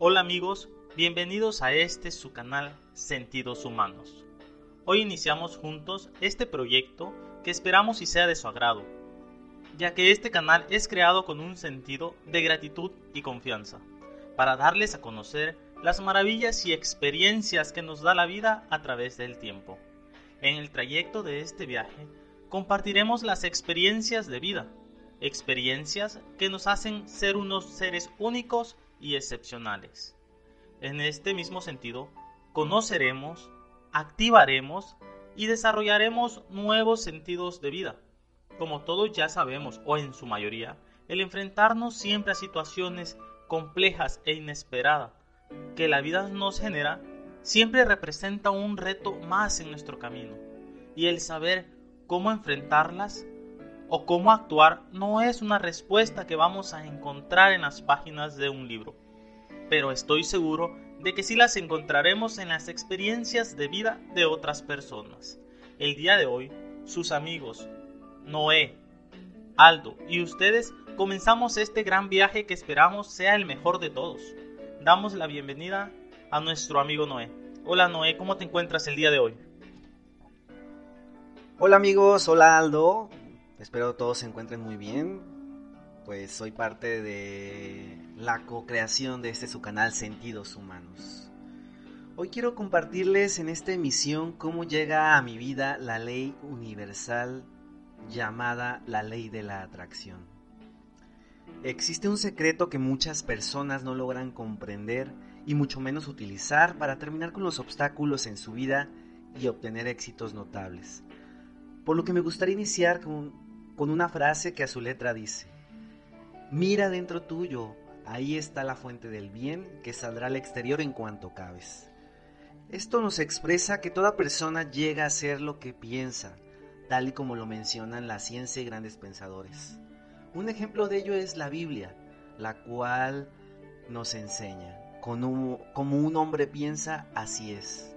Hola amigos, bienvenidos a este su canal Sentidos Humanos. Hoy iniciamos juntos este proyecto que esperamos y sea de su agrado, ya que este canal es creado con un sentido de gratitud y confianza, para darles a conocer las maravillas y experiencias que nos da la vida a través del tiempo. En el trayecto de este viaje compartiremos las experiencias de vida, experiencias que nos hacen ser unos seres únicos y excepcionales. En este mismo sentido, conoceremos, activaremos y desarrollaremos nuevos sentidos de vida. Como todos ya sabemos, o en su mayoría, el enfrentarnos siempre a situaciones complejas e inesperadas que la vida nos genera siempre representa un reto más en nuestro camino. Y el saber cómo enfrentarlas o cómo actuar no es una respuesta que vamos a encontrar en las páginas de un libro, pero estoy seguro de que sí las encontraremos en las experiencias de vida de otras personas. El día de hoy, sus amigos, Noé, Aldo y ustedes comenzamos este gran viaje que esperamos sea el mejor de todos. Damos la bienvenida a nuestro amigo Noé. Hola Noé, ¿cómo te encuentras el día de hoy? Hola amigos, hola Aldo, Espero todos se encuentren muy bien. Pues soy parte de la co-creación de este su canal Sentidos Humanos. Hoy quiero compartirles en esta emisión cómo llega a mi vida la ley universal llamada la ley de la atracción. Existe un secreto que muchas personas no logran comprender y mucho menos utilizar para terminar con los obstáculos en su vida y obtener éxitos notables. Por lo que me gustaría iniciar con con una frase que a su letra dice, mira dentro tuyo, ahí está la fuente del bien que saldrá al exterior en cuanto cabes. Esto nos expresa que toda persona llega a ser lo que piensa, tal y como lo mencionan la ciencia y grandes pensadores. Un ejemplo de ello es la Biblia, la cual nos enseña, como un hombre piensa, así es.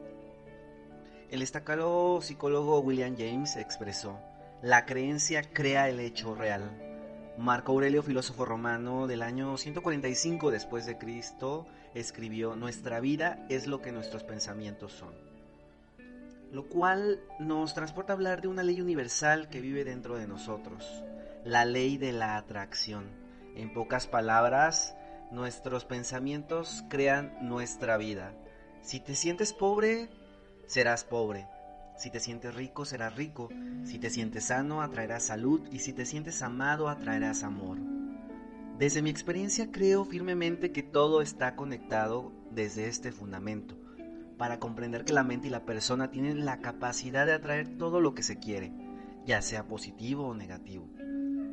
El destacado psicólogo William James expresó, la creencia crea el hecho real. Marco Aurelio, filósofo romano del año 145 después de Cristo, escribió: "Nuestra vida es lo que nuestros pensamientos son." Lo cual nos transporta a hablar de una ley universal que vive dentro de nosotros, la ley de la atracción. En pocas palabras, nuestros pensamientos crean nuestra vida. Si te sientes pobre, serás pobre. Si te sientes rico, serás rico. Si te sientes sano, atraerás salud. Y si te sientes amado, atraerás amor. Desde mi experiencia creo firmemente que todo está conectado desde este fundamento, para comprender que la mente y la persona tienen la capacidad de atraer todo lo que se quiere, ya sea positivo o negativo.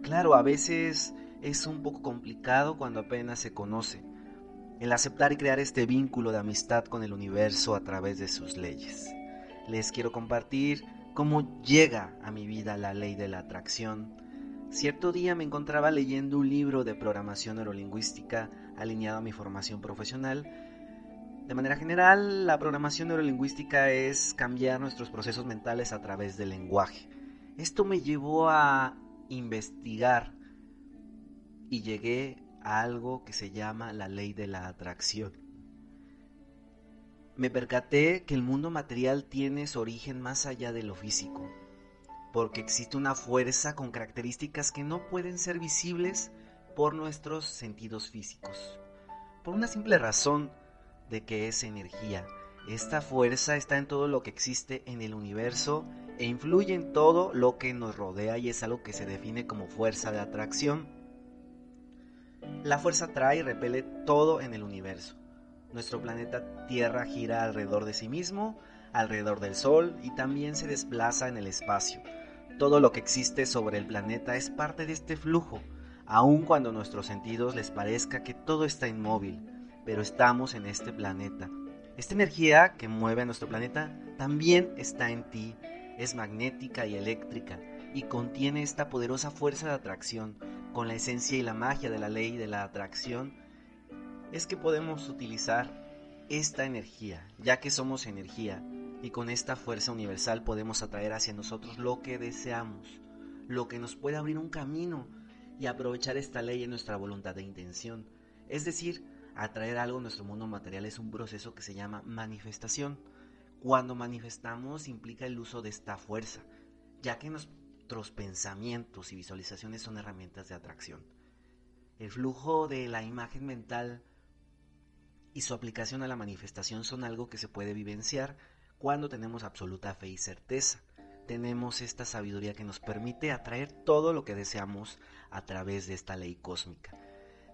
Claro, a veces es un poco complicado cuando apenas se conoce, el aceptar y crear este vínculo de amistad con el universo a través de sus leyes les quiero compartir cómo llega a mi vida la ley de la atracción. Cierto día me encontraba leyendo un libro de programación neurolingüística alineado a mi formación profesional. De manera general, la programación neurolingüística es cambiar nuestros procesos mentales a través del lenguaje. Esto me llevó a investigar y llegué a algo que se llama la ley de la atracción me percaté que el mundo material tiene su origen más allá de lo físico, porque existe una fuerza con características que no pueden ser visibles por nuestros sentidos físicos, por una simple razón de que es energía. Esta fuerza está en todo lo que existe en el universo e influye en todo lo que nos rodea y es algo que se define como fuerza de atracción. La fuerza atrae y repele todo en el universo. Nuestro planeta Tierra gira alrededor de sí mismo, alrededor del Sol y también se desplaza en el espacio. Todo lo que existe sobre el planeta es parte de este flujo, aun cuando a nuestros sentidos les parezca que todo está inmóvil, pero estamos en este planeta. Esta energía que mueve a nuestro planeta también está en ti, es magnética y eléctrica y contiene esta poderosa fuerza de atracción con la esencia y la magia de la ley de la atracción es que podemos utilizar esta energía, ya que somos energía, y con esta fuerza universal podemos atraer hacia nosotros lo que deseamos, lo que nos puede abrir un camino y aprovechar esta ley en nuestra voluntad de intención, es decir, atraer algo a nuestro mundo material es un proceso que se llama manifestación. Cuando manifestamos implica el uso de esta fuerza, ya que nuestros pensamientos y visualizaciones son herramientas de atracción. El flujo de la imagen mental y su aplicación a la manifestación son algo que se puede vivenciar cuando tenemos absoluta fe y certeza. Tenemos esta sabiduría que nos permite atraer todo lo que deseamos a través de esta ley cósmica.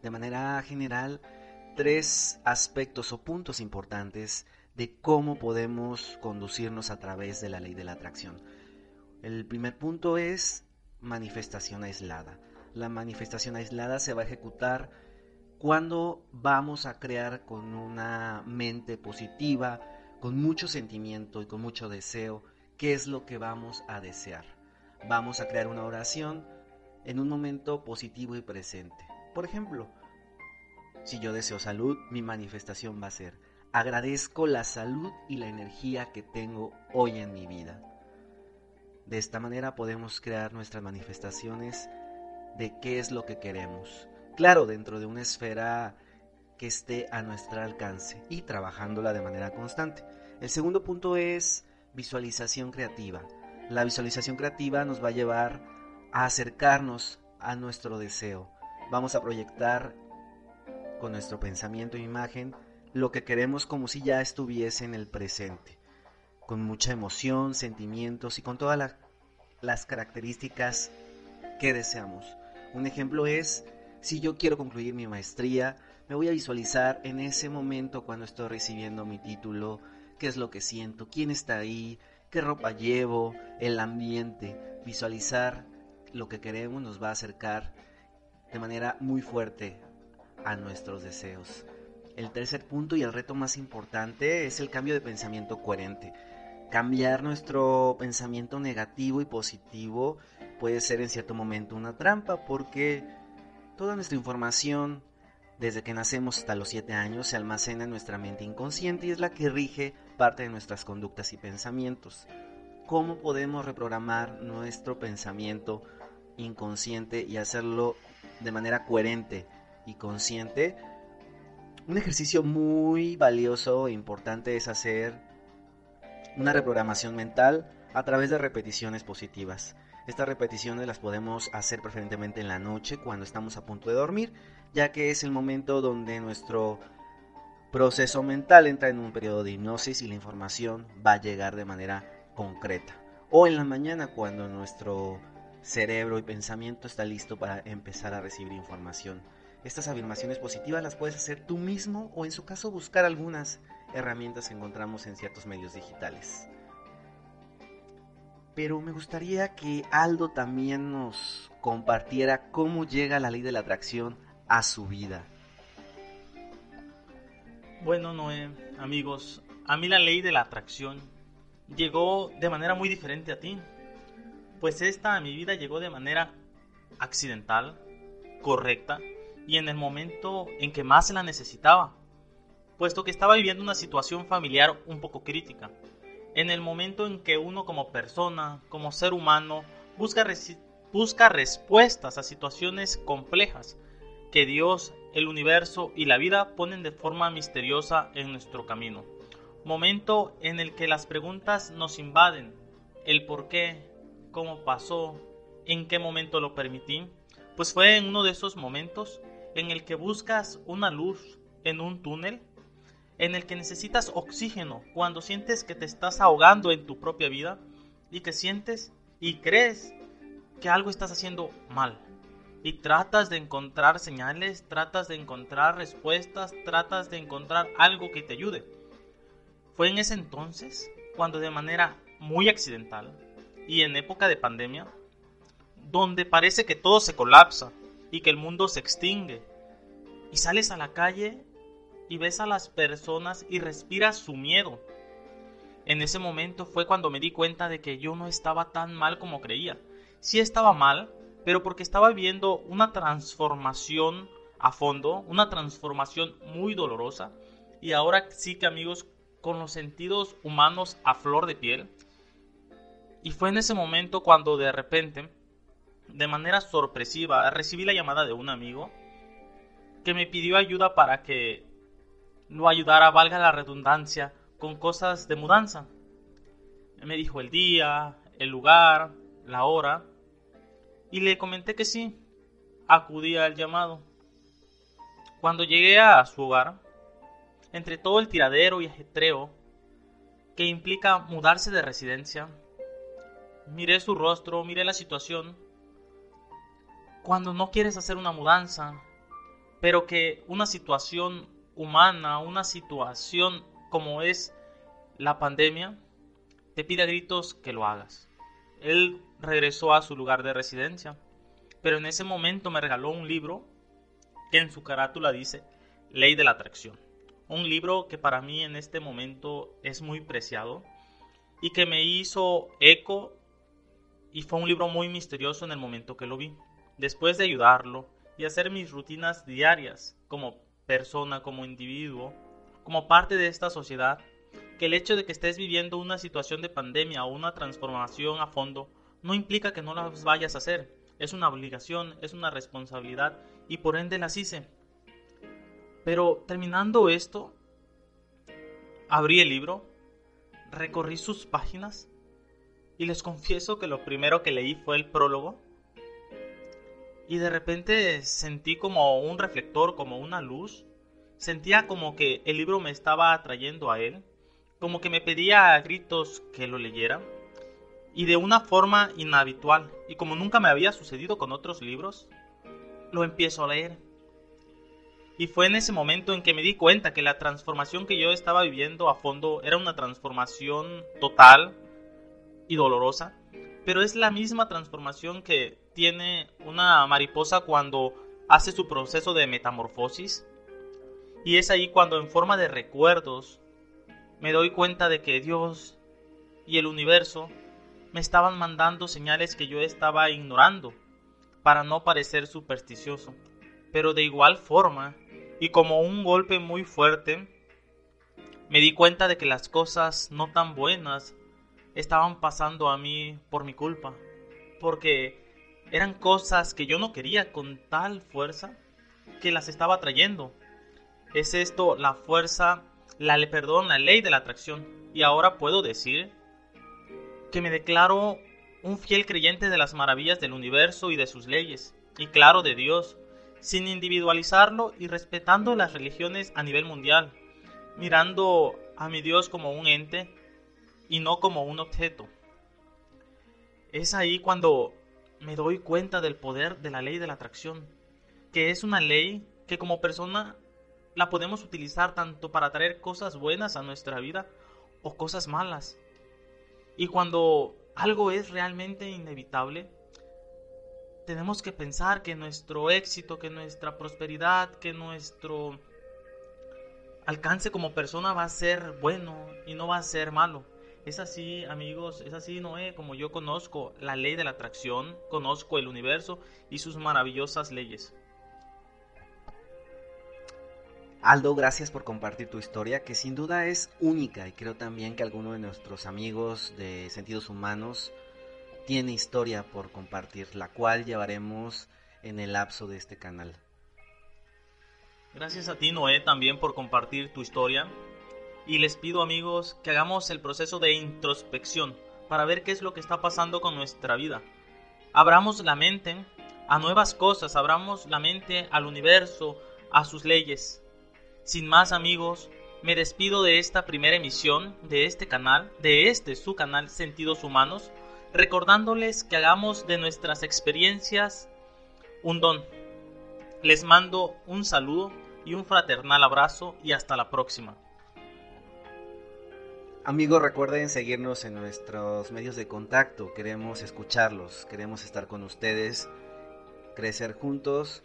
De manera general, tres aspectos o puntos importantes de cómo podemos conducirnos a través de la ley de la atracción. El primer punto es manifestación aislada. La manifestación aislada se va a ejecutar cuando vamos a crear con una mente positiva, con mucho sentimiento y con mucho deseo, qué es lo que vamos a desear. Vamos a crear una oración en un momento positivo y presente. Por ejemplo, si yo deseo salud, mi manifestación va a ser, agradezco la salud y la energía que tengo hoy en mi vida. De esta manera podemos crear nuestras manifestaciones de qué es lo que queremos. Claro, dentro de una esfera que esté a nuestro alcance y trabajándola de manera constante. El segundo punto es visualización creativa. La visualización creativa nos va a llevar a acercarnos a nuestro deseo. Vamos a proyectar con nuestro pensamiento e imagen lo que queremos como si ya estuviese en el presente, con mucha emoción, sentimientos y con todas las características que deseamos. Un ejemplo es, si yo quiero concluir mi maestría, me voy a visualizar en ese momento cuando estoy recibiendo mi título, qué es lo que siento, quién está ahí, qué ropa llevo, el ambiente. Visualizar lo que queremos nos va a acercar de manera muy fuerte a nuestros deseos. El tercer punto y el reto más importante es el cambio de pensamiento coherente. Cambiar nuestro pensamiento negativo y positivo puede ser en cierto momento una trampa porque toda nuestra información desde que nacemos hasta los 7 años se almacena en nuestra mente inconsciente y es la que rige parte de nuestras conductas y pensamientos. ¿Cómo podemos reprogramar nuestro pensamiento inconsciente y hacerlo de manera coherente y consciente, un ejercicio muy valioso e importante es hacer una reprogramación mental a través de repeticiones positivas. Estas repeticiones las podemos hacer preferentemente en la noche cuando estamos a punto de dormir, ya que es el momento donde nuestro proceso mental entra en un periodo de hipnosis y la información va a llegar de manera concreta. O en la mañana cuando nuestro cerebro y pensamiento está listo para empezar a recibir información. Estas afirmaciones positivas las puedes hacer tú mismo o en su caso buscar algunas herramientas que encontramos en ciertos medios digitales. Pero me gustaría que Aldo también nos compartiera cómo llega la ley de la atracción a su vida. Bueno, Noé, amigos, a mí la ley de la atracción llegó de manera muy diferente a ti. Pues esta a mi vida llegó de manera accidental, correcta y en el momento en que más la necesitaba, puesto que estaba viviendo una situación familiar un poco crítica. En el momento en que uno como persona, como ser humano, busca, busca respuestas a situaciones complejas que Dios, el universo y la vida ponen de forma misteriosa en nuestro camino. Momento en el que las preguntas nos invaden. El por qué, cómo pasó, en qué momento lo permití. Pues fue en uno de esos momentos en el que buscas una luz en un túnel, en el que necesitas oxígeno cuando sientes que te estás ahogando en tu propia vida y que sientes y crees que algo estás haciendo mal. Y tratas de encontrar señales, tratas de encontrar respuestas, tratas de encontrar algo que te ayude. Fue en ese entonces cuando de manera muy accidental y en época de pandemia, donde parece que todo se colapsa, y que el mundo se extingue. Y sales a la calle y ves a las personas y respiras su miedo. En ese momento fue cuando me di cuenta de que yo no estaba tan mal como creía. Sí estaba mal, pero porque estaba viviendo una transformación a fondo, una transformación muy dolorosa. Y ahora sí que amigos, con los sentidos humanos a flor de piel. Y fue en ese momento cuando de repente de manera sorpresiva recibí la llamada de un amigo que me pidió ayuda para que lo ayudara, valga la redundancia, con cosas de mudanza. Me dijo el día, el lugar, la hora, y le comenté que sí, acudía al llamado. Cuando llegué a su hogar, entre todo el tiradero y ajetreo que implica mudarse de residencia, miré su rostro, miré la situación. Cuando no quieres hacer una mudanza, pero que una situación humana, una situación como es la pandemia, te pide a gritos que lo hagas. Él regresó a su lugar de residencia, pero en ese momento me regaló un libro que en su carátula dice Ley de la Atracción. Un libro que para mí en este momento es muy preciado y que me hizo eco y fue un libro muy misterioso en el momento que lo vi. Después de ayudarlo y hacer mis rutinas diarias como persona, como individuo, como parte de esta sociedad, que el hecho de que estés viviendo una situación de pandemia o una transformación a fondo no implica que no las vayas a hacer. Es una obligación, es una responsabilidad y por ende las hice. Pero terminando esto, abrí el libro, recorrí sus páginas y les confieso que lo primero que leí fue el prólogo y de repente sentí como un reflector, como una luz. Sentía como que el libro me estaba atrayendo a él, como que me pedía a gritos que lo leyera y de una forma inhabitual y como nunca me había sucedido con otros libros, lo empiezo a leer. Y fue en ese momento en que me di cuenta que la transformación que yo estaba viviendo a fondo era una transformación total y dolorosa, pero es la misma transformación que tiene una mariposa cuando hace su proceso de metamorfosis. Y es ahí cuando en forma de recuerdos me doy cuenta de que Dios y el universo me estaban mandando señales que yo estaba ignorando para no parecer supersticioso. Pero de igual forma, y como un golpe muy fuerte, me di cuenta de que las cosas no tan buenas estaban pasando a mí por mi culpa. Porque eran cosas que yo no quería con tal fuerza que las estaba trayendo. Es esto la fuerza, la perdón, la ley de la atracción. Y ahora puedo decir que me declaro un fiel creyente de las maravillas del universo y de sus leyes, y claro de Dios, sin individualizarlo y respetando las religiones a nivel mundial, mirando a mi Dios como un ente y no como un objeto. Es ahí cuando me doy cuenta del poder de la ley de la atracción, que es una ley que como persona la podemos utilizar tanto para traer cosas buenas a nuestra vida o cosas malas. Y cuando algo es realmente inevitable, tenemos que pensar que nuestro éxito, que nuestra prosperidad, que nuestro alcance como persona va a ser bueno y no va a ser malo. Es así, amigos, es así, Noé, como yo conozco la ley de la atracción, conozco el universo y sus maravillosas leyes. Aldo, gracias por compartir tu historia, que sin duda es única y creo también que alguno de nuestros amigos de Sentidos Humanos tiene historia por compartir, la cual llevaremos en el lapso de este canal. Gracias a ti, Noé, también por compartir tu historia. Y les pido, amigos, que hagamos el proceso de introspección para ver qué es lo que está pasando con nuestra vida. Abramos la mente a nuevas cosas, abramos la mente al universo, a sus leyes sin más amigos, me despido de esta primera emisión de este canal, de este su canal Sentidos Humanos, recordándoles que hagamos de nuestras experiencias un don. Les mando un saludo y un fraternal abrazo y hasta la próxima. Amigos, recuerden seguirnos en nuestros medios de contacto. Queremos escucharlos, queremos estar con ustedes, crecer juntos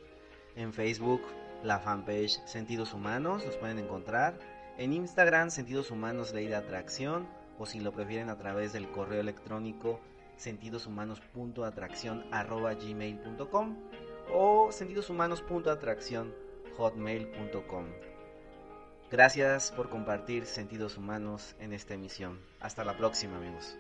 en Facebook, la fanpage Sentidos Humanos, los pueden encontrar. En Instagram, Sentidos Humanos Ley de Atracción, o si lo prefieren a través del correo electrónico sentidoshumanos.atracción.gmail.com o sentidoshumanos.atracción.hotmail.com. Gracias por compartir Sentidos Humanos en esta emisión. Hasta la próxima amigos.